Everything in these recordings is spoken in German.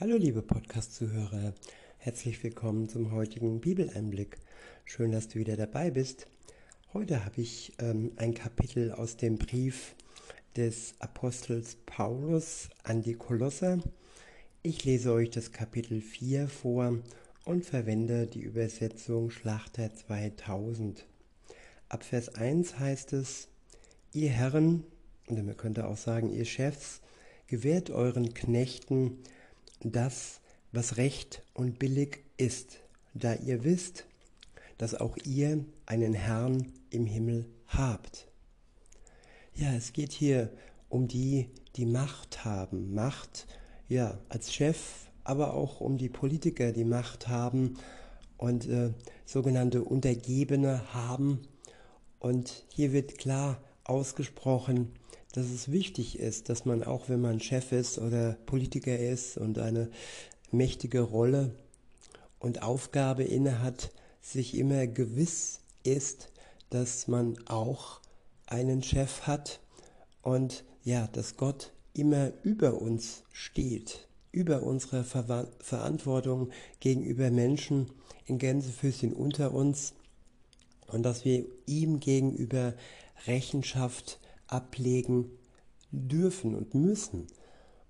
Hallo liebe Podcast-Zuhörer, herzlich willkommen zum heutigen Bibeleinblick. Schön, dass du wieder dabei bist. Heute habe ich ähm, ein Kapitel aus dem Brief des Apostels Paulus an die Kolosser. Ich lese euch das Kapitel 4 vor und verwende die Übersetzung Schlachter 2000. Ab Vers 1 heißt es, ihr Herren, und man könnte auch sagen, ihr Chefs, gewährt euren Knechten das, was recht und billig ist, da ihr wisst, dass auch ihr einen Herrn im Himmel habt. Ja, es geht hier um die, die Macht haben. Macht, ja, als Chef, aber auch um die Politiker, die Macht haben und äh, sogenannte Untergebene haben. Und hier wird klar ausgesprochen, dass es wichtig ist, dass man auch, wenn man Chef ist oder Politiker ist und eine mächtige Rolle und Aufgabe innehat, sich immer gewiss ist, dass man auch einen Chef hat und ja, dass Gott immer über uns steht, über unsere Ver Verantwortung gegenüber Menschen in Gänsefüßchen unter uns und dass wir ihm gegenüber Rechenschaft ablegen dürfen und müssen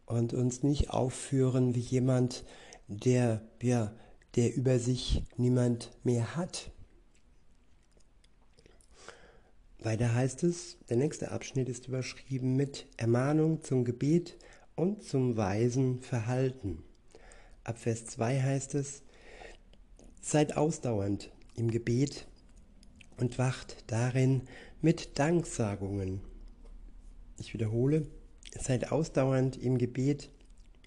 und uns nicht aufführen wie jemand, der, ja, der über sich niemand mehr hat. Weiter heißt es, der nächste Abschnitt ist überschrieben mit Ermahnung zum Gebet und zum weisen Verhalten. Ab Vers 2 heißt es, seid ausdauernd im Gebet und wacht darin mit Danksagungen. Ich wiederhole, seid ausdauernd im Gebet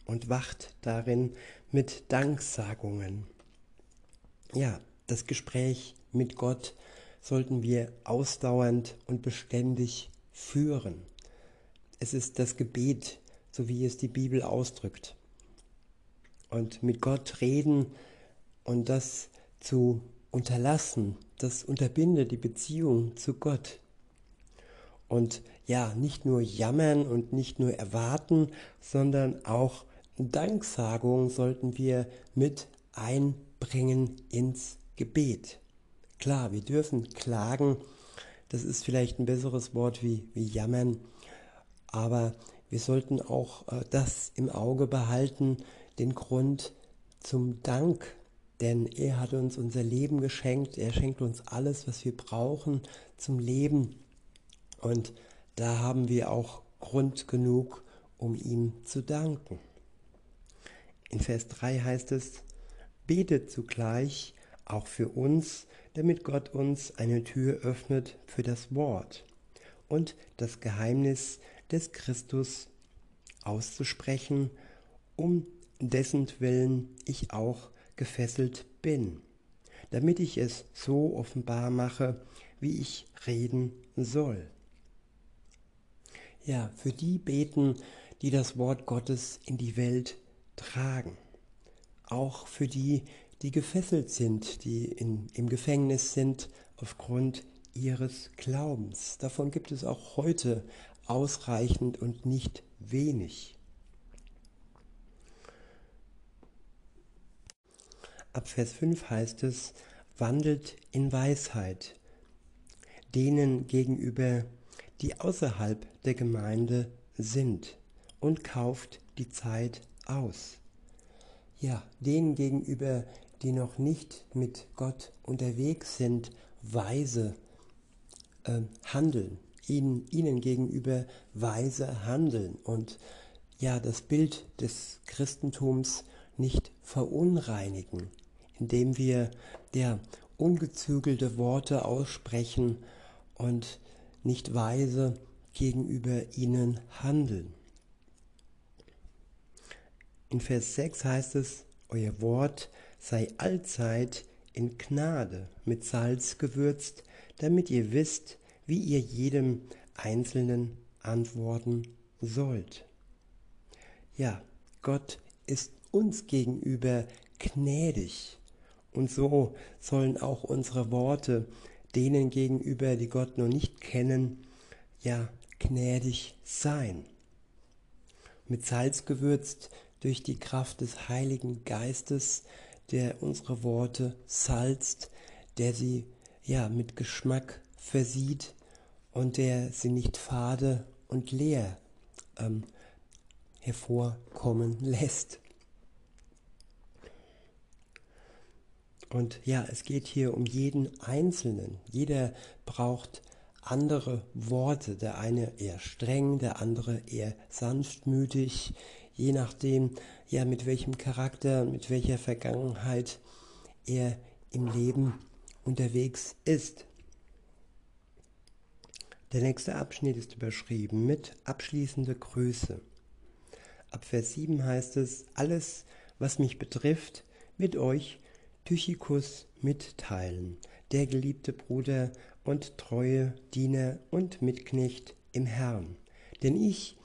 und wacht darin mit Danksagungen. Ja, das Gespräch mit Gott sollten wir ausdauernd und beständig führen. Es ist das Gebet, so wie es die Bibel ausdrückt. Und mit Gott reden und das zu unterlassen, das unterbindet die Beziehung zu Gott. Und ja, nicht nur jammern und nicht nur erwarten, sondern auch Danksagung sollten wir mit einbringen ins Gebet. Klar, wir dürfen klagen, das ist vielleicht ein besseres Wort wie, wie jammern, aber wir sollten auch äh, das im Auge behalten, den Grund zum Dank, denn er hat uns unser Leben geschenkt, er schenkt uns alles, was wir brauchen zum Leben und da haben wir auch Grund genug, um ihm zu danken. In Vers 3 heißt es, betet zugleich auch für uns, damit Gott uns eine Tür öffnet für das Wort und das Geheimnis des Christus auszusprechen, um dessen Willen ich auch gefesselt bin, damit ich es so offenbar mache, wie ich reden soll. Ja, für die beten, die das Wort Gottes in die Welt tragen. Auch für die, die gefesselt sind, die in, im Gefängnis sind aufgrund ihres Glaubens. Davon gibt es auch heute ausreichend und nicht wenig. Ab Vers 5 heißt es, wandelt in Weisheit, denen gegenüber die außerhalb der Gemeinde sind und kauft die Zeit aus. Ja, denen gegenüber, die noch nicht mit Gott unterwegs sind, weise äh, handeln, ihnen, ihnen gegenüber weise handeln und ja, das Bild des Christentums nicht verunreinigen, indem wir der ungezügelte Worte aussprechen und nicht weise gegenüber ihnen handeln. In Vers 6 heißt es, Euer Wort sei allzeit in Gnade mit Salz gewürzt, damit ihr wisst, wie ihr jedem Einzelnen antworten sollt. Ja, Gott ist uns gegenüber gnädig. Und so sollen auch unsere Worte denen gegenüber, die Gott noch nicht kennen, ja, gnädig sein. Mit Salz gewürzt durch die Kraft des Heiligen Geistes, der unsere Worte salzt, der sie ja mit Geschmack versieht und der sie nicht fade und leer ähm, hervorkommen lässt. Und ja, es geht hier um jeden Einzelnen. Jeder braucht andere Worte. Der eine eher streng, der andere eher sanftmütig, je nachdem, ja, mit welchem Charakter, mit welcher Vergangenheit er im Leben unterwegs ist. Der nächste Abschnitt ist überschrieben mit abschließende Grüße. Ab Vers 7 heißt es, alles, was mich betrifft, mit euch Tychikus mitteilen, der geliebte Bruder und treue Diener und Mitknecht im Herrn. Denn ich,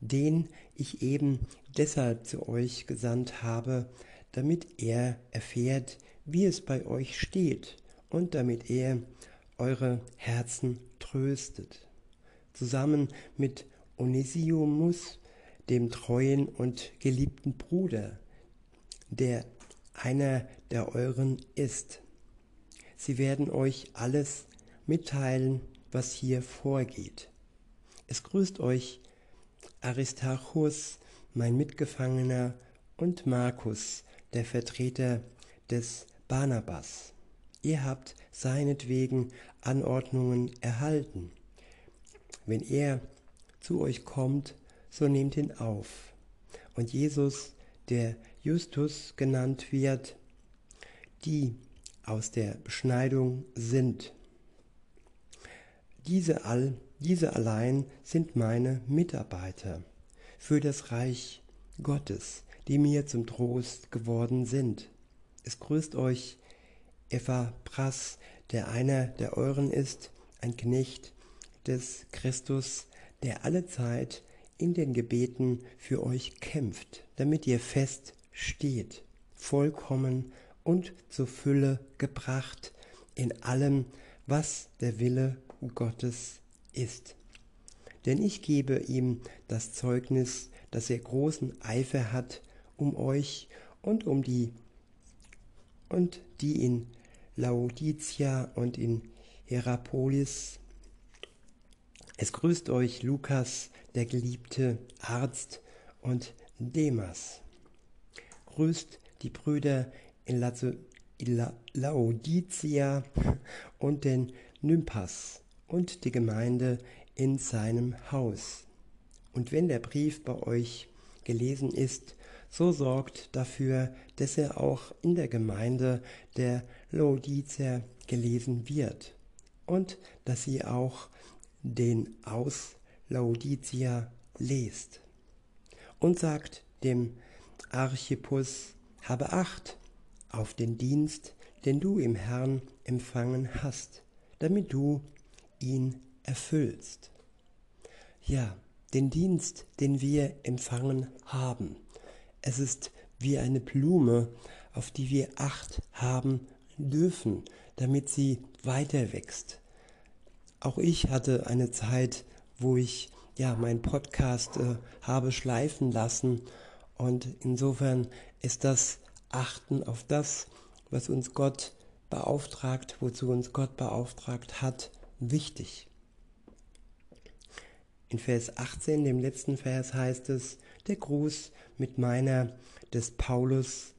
den ich eben deshalb zu euch gesandt habe, damit er erfährt, wie es bei euch steht und damit er eure Herzen tröstet. Zusammen mit Onesimus, dem treuen und geliebten Bruder, der einer der euren ist. Sie werden euch alles mitteilen, was hier vorgeht. Es grüßt euch Aristarchus, mein Mitgefangener, und Markus, der Vertreter des Barnabas. Ihr habt seinetwegen Anordnungen erhalten. Wenn er zu euch kommt, so nehmt ihn auf. Und Jesus, der Justus genannt wird, die aus der Beschneidung sind. Diese, all, diese allein sind meine Mitarbeiter für das Reich Gottes, die mir zum Trost geworden sind. Es grüßt euch Ephapras, der einer der euren ist, ein Knecht des Christus, der alle Zeit in den Gebeten für euch kämpft, damit ihr fest steht, vollkommen und zur Fülle gebracht in allem, was der Wille Gottes ist. Denn ich gebe ihm das Zeugnis, dass er großen Eifer hat um euch und um die und die in Laodicea und in Hierapolis. Es grüßt euch Lukas, der geliebte Arzt, und Demas. Grüßt die Brüder in Laodicea und den Nympas und die Gemeinde in seinem Haus. Und wenn der Brief bei euch gelesen ist, so sorgt dafür, dass er auch in der Gemeinde der Laodicer gelesen wird und dass sie auch den aus Laodicea lest. Und sagt dem Archippus, habe Acht auf den Dienst, den du im Herrn empfangen hast, damit du ihn erfüllst. Ja, den Dienst, den wir empfangen haben. Es ist wie eine Blume, auf die wir Acht haben dürfen, damit sie weiter wächst. Auch ich hatte eine Zeit, wo ich ja meinen Podcast äh, habe schleifen lassen und insofern ist das Achten auf das, was uns Gott beauftragt, wozu uns Gott beauftragt hat, wichtig. In Vers 18, dem letzten Vers, heißt es, der Gruß mit meiner des Paulus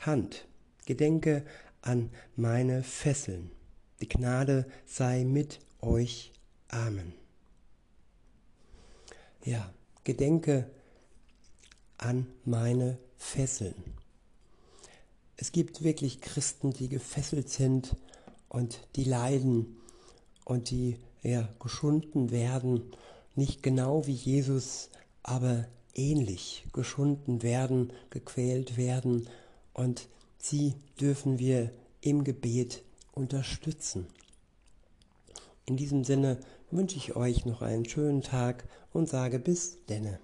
Hand. Gedenke an meine Fesseln. Die Gnade sei mit euch. Amen. Ja, gedenke an meine Fesseln. Es gibt wirklich Christen, die gefesselt sind und die leiden und die ja, geschunden werden, nicht genau wie Jesus, aber ähnlich geschunden werden, gequält werden und sie dürfen wir im Gebet unterstützen. In diesem Sinne wünsche ich euch noch einen schönen Tag und sage bis denne.